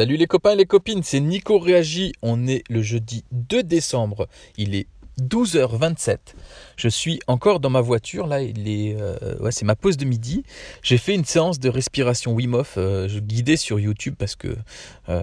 Salut les copains et les copines, c'est Nico Réagi. On est le jeudi 2 décembre. Il est 12h27. Je suis encore dans ma voiture. Là, il est, euh, c'est ma pause de midi. J'ai fait une séance de respiration Wim Hof euh, guidée sur YouTube parce que euh,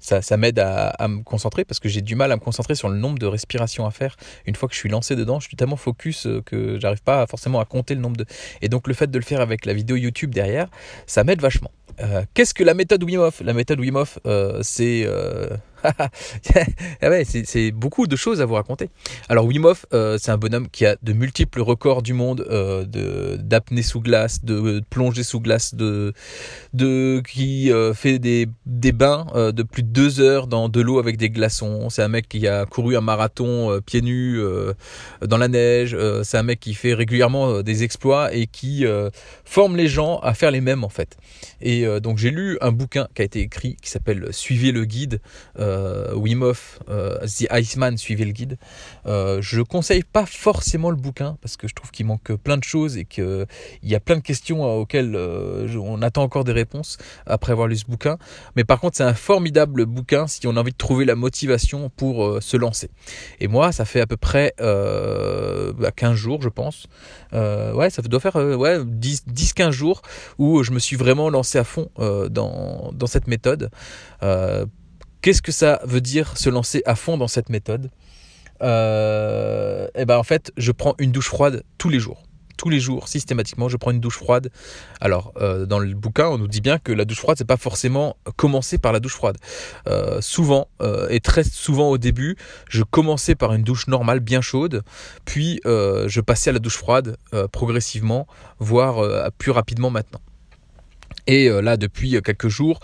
ça, m'aide à, à, me concentrer parce que j'ai du mal à me concentrer sur le nombre de respirations à faire. Une fois que je suis lancé dedans, je suis tellement focus que j'arrive pas forcément à compter le nombre de. Et donc le fait de le faire avec la vidéo YouTube derrière, ça m'aide vachement. Euh, qu'est-ce que la méthode Wim La méthode Wim euh, c'est euh, ouais, c'est beaucoup de choses à vous raconter. Alors Wim Hof, euh, c'est un bonhomme qui a de multiples records du monde euh, d'apnée sous glace, de, plongée sous glace, de, de qui euh, fait des, des bains de plus de deux heures dans de l'eau avec des glaçons. C'est un mec qui a couru un marathon pieds nus dans la neige. c'est un mec qui fait régulièrement des exploits et qui forme les gens à faire les mêmes en fait. Et donc j'ai lu un bouquin qui a été écrit qui s'appelle Suivez le guide. Wim Hof, euh, The Iceman, suivez le guide. Euh, je conseille pas forcément le bouquin parce que je trouve qu'il manque plein de choses et qu'il y a plein de questions auxquelles on attend encore des réponses après avoir lu ce bouquin. Mais par contre, c'est un formidable bouquin si on a envie de trouver la motivation pour se lancer. Et moi, ça fait à peu près 15 bah, jours, je pense. ouais, ça doit faire ouais, 10-15 jours où je me suis vraiment lancé à fond dans cette méthode. Qu'est-ce que ça veut dire se lancer à fond dans cette méthode? Euh, Eh ben en fait, je prends une douche froide tous les jours. Tous les jours, systématiquement, je prends une douche froide. Alors, euh, dans le bouquin, on nous dit bien que la douche froide, c'est pas forcément commencer par la douche froide. Euh, souvent, euh, et très souvent au début, je commençais par une douche normale, bien chaude, puis je passais à la douche froide progressivement, voire plus rapidement maintenant. Et là, depuis quelques jours,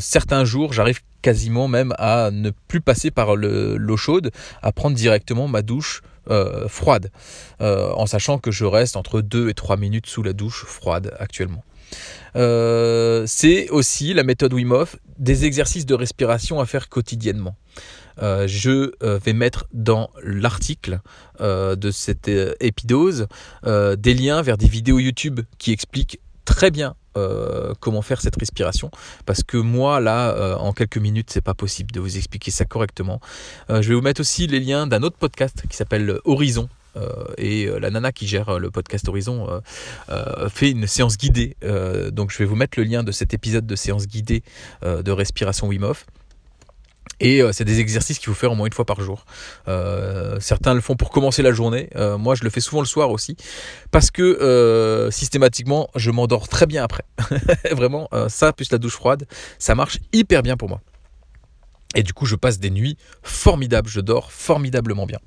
certains jours, j'arrive quasiment même à ne plus passer par l'eau chaude, à prendre directement ma douche euh, froide, euh, en sachant que je reste entre 2 et 3 minutes sous la douche froide actuellement. Euh, c'est aussi la méthode Wim Hof des exercices de respiration à faire quotidiennement. Euh, je euh, vais mettre dans l'article euh, de cette épidose des liens vers des vidéos YouTube qui expliquent très bien euh, comment faire cette respiration. Parce que moi là euh, en quelques minutes c'est pas possible de vous expliquer ça correctement. Euh, je vais vous mettre aussi les liens d'un autre podcast qui s'appelle Horizon et la nana qui gère le podcast Horizon fait une séance guidée. Donc je vais vous mettre le lien de cet épisode de séance guidée de respiration Wim Hof et euh, c'est des exercices qu'il faut faire au moins une fois par jour. Euh, certains le font pour commencer la journée. Euh, moi, je le fais souvent le soir aussi. Parce que systématiquement, je m'endors très bien après. Vraiment, ça plus la douche froide, ça marche hyper bien pour moi. Et du coup, je passe des nuits formidables. Je dors formidablement bien.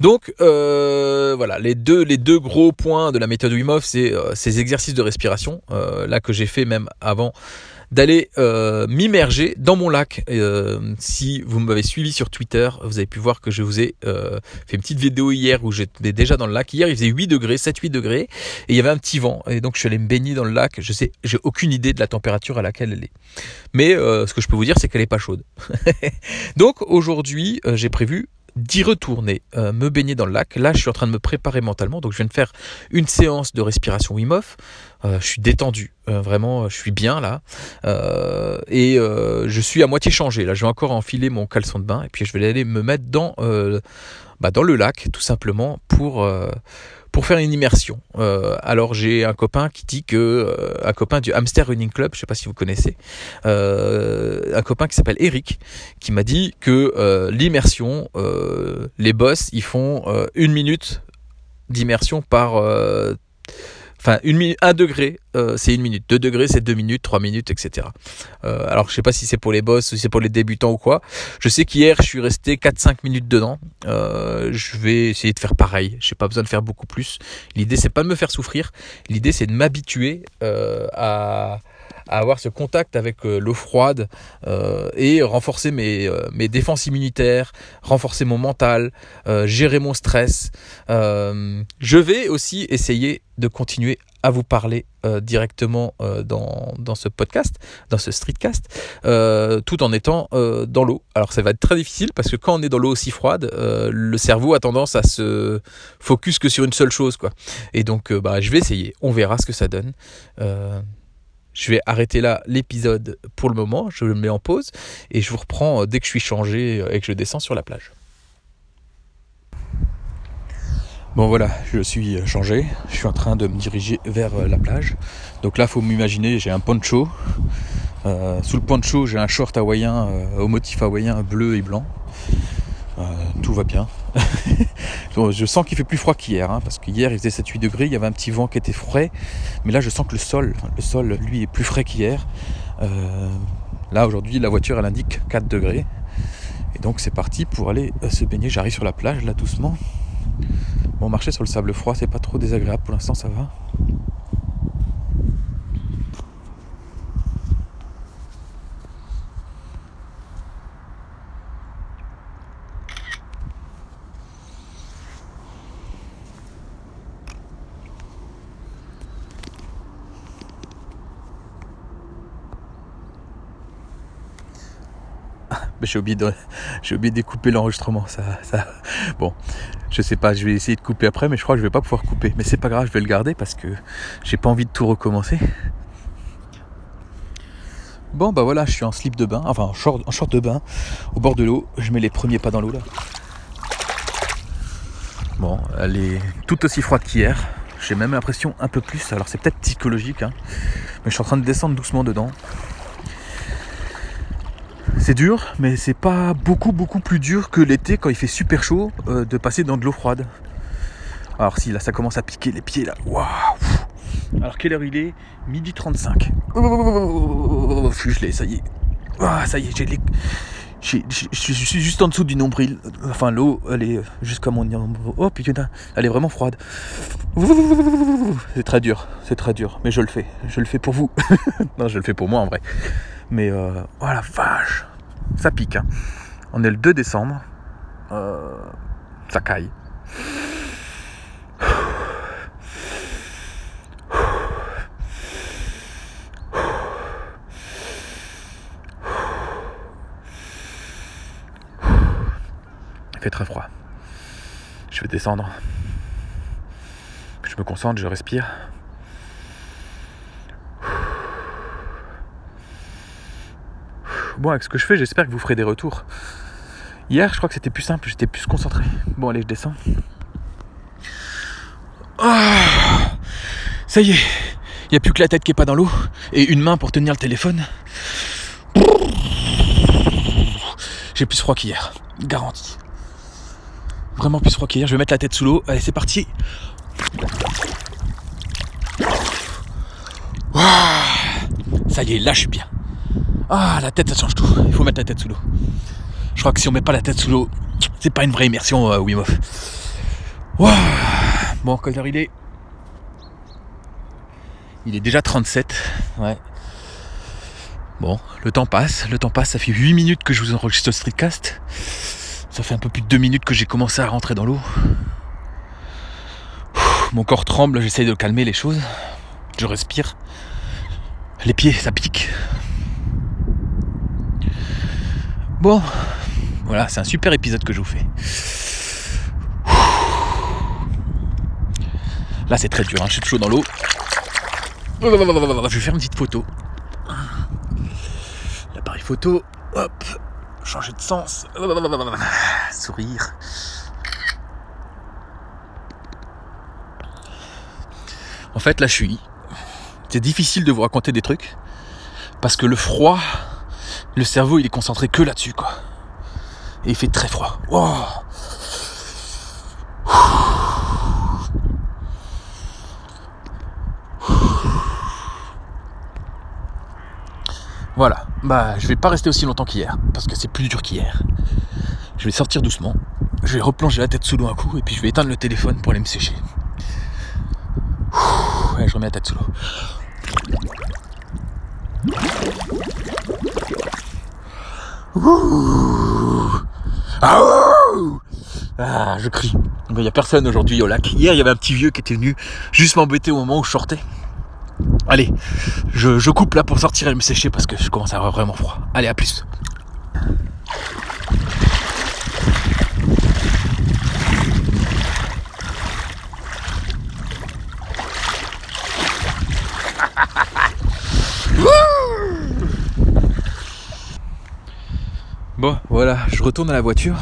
Donc voilà, les deux, gros points de la méthode Wim c'est ces exercices de respiration, là que j'ai fait même avant d'aller euh, m'immerger dans mon lac. Euh, si vous m'avez suivi sur Twitter, vous avez pu voir que je vous ai euh, fait une petite vidéo hier où j'étais déjà dans le lac. Hier, il faisait 8 degrés, 7-8 degrés, et il y avait un petit vent. Et donc, je suis allé me baigner dans le lac. Je sais, j'ai aucune idée de la température à laquelle elle est. Mais ce que je peux vous dire, c'est qu'elle est pas chaude. donc, aujourd'hui, j'ai prévu d'y retourner, euh, me baigner dans le lac. Là, je suis en train de me préparer mentalement, donc je viens de faire une séance de respiration Wim Hof. Euh, je suis détendu, euh, vraiment, je suis bien là, et je suis à moitié changé. Là, je vais encore enfiler mon caleçon de bain, et puis je vais aller me mettre dans, bah, dans le lac, tout simplement, pour pour faire une immersion. Euh, alors j'ai un copain qui dit que euh, un copain du Hamster Running Club, je sais pas si vous connaissez, euh, un copain qui s'appelle Eric, qui m'a dit que l'immersion, les boss, ils font une minute d'immersion par Enfin, une un degré, euh, c'est une minute. Deux degrés, c'est deux minutes, trois minutes, etc. Euh, alors, je sais pas si c'est pour les boss ou si c'est pour les débutants ou quoi. Je sais qu'hier, je suis resté 4-5 minutes dedans. Euh, je vais essayer de faire pareil. J'ai pas besoin de faire beaucoup plus. L'idée, c'est pas de me faire souffrir. L'idée, c'est de m'habituer à à avoir ce contact avec euh, l'eau froide euh, et renforcer mes, euh, mes défenses immunitaires, renforcer mon mental, gérer mon stress. Je vais aussi essayer de continuer à vous parler directement dans, ce podcast, dans ce streetcast, tout en étant dans l'eau. Alors ça va être très difficile parce que quand on est dans l'eau aussi froide, le cerveau a tendance à se focus que sur une seule chose, quoi. Et donc, bah, je vais essayer. On verra ce que ça donne. Je vais arrêter là l'épisode pour le moment, je le mets en pause et je vous reprends euh, dès que je suis changé et que je descends sur la plage. Bon voilà, je suis changé, je suis en train de me diriger vers euh, la plage. Donc là, faut m'imaginer, j'ai un poncho. Euh, sous le poncho, j'ai un short hawaïen au motif hawaïen bleu et blanc. tout va bien. je sens qu'il fait plus froid qu'hier, hein, parce qu'hier il faisait 7-8 degrés, il y avait un petit vent qui était frais, mais là je sens que le sol, le sol lui est plus frais qu'hier. Euh, là aujourd'hui la voiture elle indique 4 degrés, et donc c'est parti pour aller euh, se baigner. J'arrive sur la plage là doucement. Bon marcher sur le sable froid c'est pas trop désagréable pour l'instant ça va. J'ai oublié de, oublié l'enregistrement. Ça, ça, bon, je sais pas, je vais essayer de couper après, mais je crois que je vais pas pouvoir couper. Mais c'est pas grave, je vais le garder parce que j'ai pas envie de tout recommencer. Bon bah voilà, je suis en slip de bain, enfin en short, en short de bain, au bord de l'eau. Je mets les premiers pas dans l'eau là. Bon, elle est tout aussi froide qu'hier. J'ai même l'impression un peu plus. Alors c'est peut-être psychologique, hein, mais je suis en train de descendre doucement dedans. C'est dur, mais c'est pas beaucoup beaucoup plus dur que l'été quand il fait super chaud euh, de passer dans de l'eau froide. Alors si là ça commence à piquer les pieds là. Waouh Alors quelle heure il est? Midi 35. Je l'ai, ça y est. Ah, ça y est, j'ai les... Je suis juste en dessous du nombril. Enfin, l'eau, elle est jusqu'à mon Oh putain, elle est vraiment froide. C'est très dur, c'est très dur. Mais je le fais. Je le fais pour vous. non, je le fais pour moi en vrai. Mais euh, oh la vache ça pique. Hein. On est le 2 décembre. Euh, ça caille. Il fait très froid. Je vais descendre. Je me concentre, je respire. Bon, avec ce que je fais, j'espère que vous ferez des retours. Hier, je crois que c'était plus simple, j'étais plus concentré. Bon, allez, je descends. Ah, ça y est, il n'y a plus que la tête qui est pas dans l'eau et une main pour tenir le téléphone. J'ai plus froid qu'hier, garanti. Vraiment plus froid qu'hier. Je vais mettre la tête sous l'eau. Allez, c'est parti. Ça y est, là je suis bien. Ah, la tête, ça change tout. Il faut mettre la tête sous l'eau. Je crois que si on met pas la tête sous l'eau, c'est pas une vraie immersion, euh, Wim. Bon, heure il est Il est déjà 37. Ouais. Bon, le temps passe, le temps passe. Ça fait 8 minutes que je vous enregistre ce streetcast. Ça fait un peu plus de 2 minutes que j'ai commencé à rentrer dans l'eau. Mon corps tremble, j'essaye de calmer les choses. Je respire. Les pieds, ça pique. Bon, voilà, c'est un super épisode que je vous fais. Là, c'est très dur, hein, je suis chaud dans l'eau. Je vais faire une petite photo. L'appareil photo, hop, changer de sens, sourire. En fait, là, je suis. C'est difficile de vous raconter des trucs parce que le froid le cerveau il est concentré que là-dessus quoi. Et il fait très froid. Voilà, bah je vais pas rester aussi longtemps qu'hier, parce que c'est plus dur qu'hier. Je vais sortir doucement, je vais replonger la tête sous l'eau un coup, et puis je vais éteindre le téléphone pour aller me sécher. Ouais, je remets la tête sous l'eau. Ah, je crie. Il n'y a personne aujourd'hui au lac. Hier, il y avait un petit vieux qui était venu juste m'embêter au moment où je sortais. Allez, je coupe là pour sortir et me sécher parce que je commence à avoir vraiment froid. Allez, à plus. Voilà, je retourne à la voiture.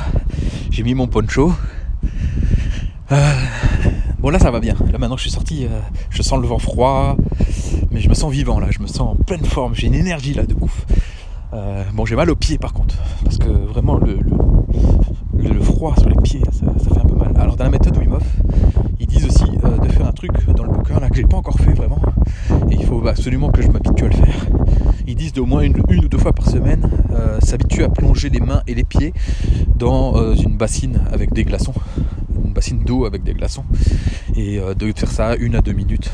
J'ai mis mon poncho. Euh, bon, là, ça va bien. Là, maintenant, je suis sorti. Euh, je sens le vent froid. Mais je me sens vivant, là. Je me sens en pleine forme. J'ai une énergie, là, de ouf. Euh, bon, j'ai mal aux pieds, par contre. Parce que vraiment, le, froid sur les pieds, ça, fait un peu mal. Alors, dans la méthode Wim ils disent aussi de faire un truc dans le bouquin, là, que j'ai pas encore fait, vraiment. Et il faut absolument que je m'habitue à le faire ils disent d'au moins une, ou deux fois par semaine euh, s'habituer à plonger les mains et les pieds dans euh, une bassine avec des glaçons, une bassine d'eau avec des glaçons, et euh, de faire ça une à deux minutes,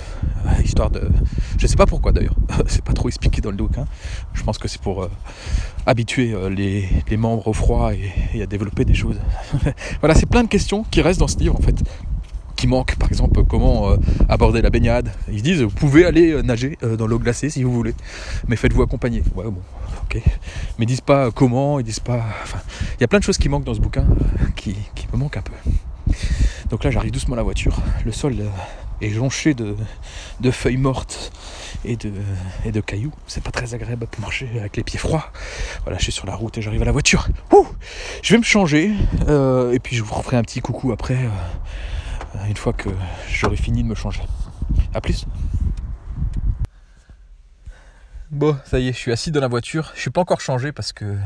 histoire de, je sais pas pourquoi d'ailleurs, c'est pas trop expliqué dans le doc. Hein. Je pense que c'est pour habituer les, membres au froid et, à développer des choses. voilà, c'est plein de questions qui restent dans ce livre en fait qui manque, par exemple comment euh, aborder la baignade. Ils disent vous pouvez aller euh, nager euh, dans l'eau glacée si vous voulez, mais faites-vous accompagner. Ouais bon, ok. Mais ils disent pas comment, ils disent pas. Enfin, il y a plein de choses qui manquent dans ce bouquin qui, me manquent un peu. Donc là j'arrive doucement à la voiture. Le sol est jonché de, feuilles mortes et de, et de cailloux. C'est pas très agréable pour marcher avec les pieds froids. Voilà, je suis sur la route et j'arrive à la voiture. je vais me changer et puis je vous referai un petit coucou après une fois que j'aurai fini de me changer. A plus Bon, ça y est, je suis assis dans la voiture. Je suis pas encore changé parce que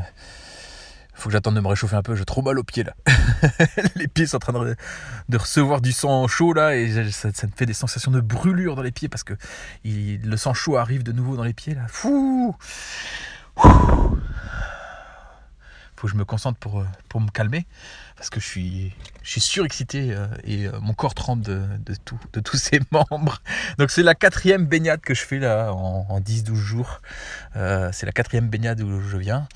faut que j'attende de me réchauffer un peu. J'ai trop mal aux pieds là. les pieds sont en train de, recevoir du sang chaud là et ça, me fait des sensations de brûlure dans les pieds parce que le sang chaud arrive de nouveau dans les pieds là. Fou faut que je me concentre pour, euh, pour me calmer parce que je suis, je suis surexcité euh, et euh, mon corps tremble de, de, tout, de tous ses membres. Donc c'est la quatrième baignade que je fais là en, 10-12 jours. c'est la quatrième baignade où je viens.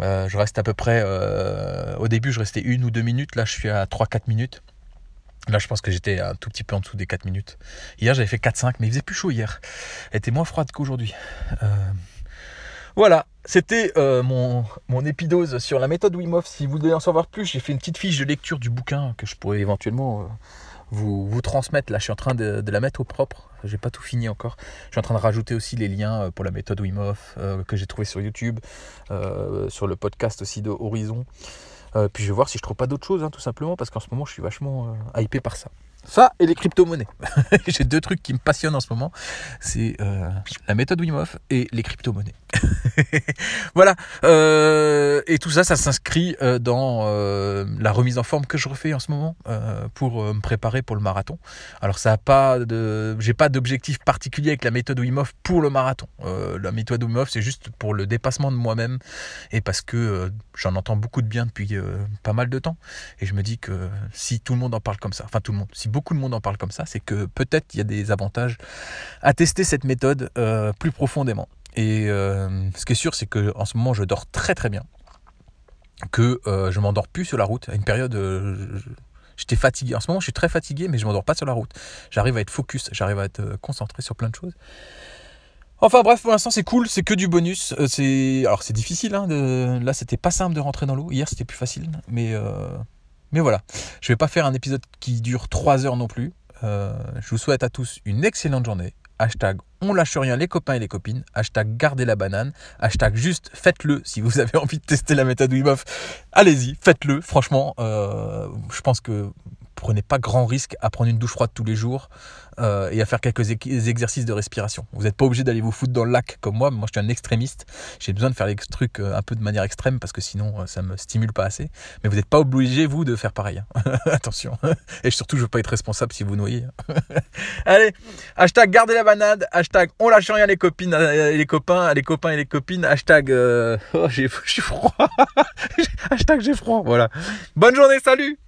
je reste à peu près, au début je restais une ou deux minutes, là je suis à 3-4 minutes. Là, je pense que j'étais un tout petit peu en dessous des 4 minutes. Hier, j'avais fait 4-5, mais il faisait plus chaud hier. Elle était moins froide qu'aujourd'hui. Voilà, c'était euh, mon, épidose sur la méthode Wim Hof. Si vous voulez en savoir plus, j'ai fait une petite fiche de lecture du bouquin que je pourrais éventuellement euh, vous, transmettre. Là, je suis en train de, la mettre au propre. J'ai pas tout fini encore. Je suis en train de rajouter aussi les liens euh, pour la méthode Wim Hof que j'ai trouvé sur YouTube, sur le podcast aussi de Horizon. puis je vais voir si je trouve pas d'autres choses, hein, tout simplement, parce qu'en ce moment, je suis vachement hypé par ça. Ça et les crypto-monnaies. J'ai deux trucs qui me passionnent en ce moment. C'est euh, la méthode Wim et les crypto-monnaies. voilà. Euh, et tout ça, ça s'inscrit euh, dans la remise en forme que je refais en ce moment pour me préparer pour le marathon. Alors ça a pas de, j'ai pas d'objectif particulier avec la méthode Wim pour le marathon. la méthode Wim c'est juste pour le dépassement de moi-même et parce que j'en entends beaucoup de bien depuis pas mal de temps. Et je me dis que si tout le monde en parle comme ça, enfin tout le monde, si beaucoup de monde en parle comme ça, c'est que peut-être il y a des avantages à tester cette méthode euh, plus profondément. Et euh, ce qui est sûr, c'est que en ce moment, je dors très très bien, que euh, je m'endors plus sur la route. À une période, j'étais fatigué. En ce moment, je suis très fatigué, mais je m'endors pas sur la route. J'arrive à être focus, j'arrive à être concentré sur plein de choses. Enfin bref, pour l'instant c'est cool, c'est que du bonus. alors c'est difficile. Hein, de... Là, c'était pas simple de rentrer dans l'eau. Hier, c'était plus facile, mais mais voilà, je ne vais pas faire un épisode qui dure 3 heures non plus. Euh, je vous souhaite à tous une excellente journée. Hashtag on lâche rien les copains et les copines. Hashtag gardez la banane. Hashtag juste faites-le si vous avez envie de tester la méthode Wim Allez-y, faites-le. Franchement, euh, je pense que prenez pas grand risque à prendre une douche froide tous les jours euh, et à faire quelques exercices de respiration. Vous n'êtes pas obligé d'aller vous foutre dans le lac comme moi. Moi, je suis un extrémiste. J'ai besoin de faire les trucs euh, un peu de manière extrême parce que sinon, euh, ça me stimule pas assez. Mais vous n'êtes pas obligé, vous, de faire pareil. Hein. Attention. Et surtout, je veux pas être responsable si vous noyez. Allez, hashtag gardez la banade. Hashtag on lâche rien les copines, les copains, les copains et les copines. Hashtag oh, j'ai froid. hashtag j'ai froid. Voilà. Bonne journée, salut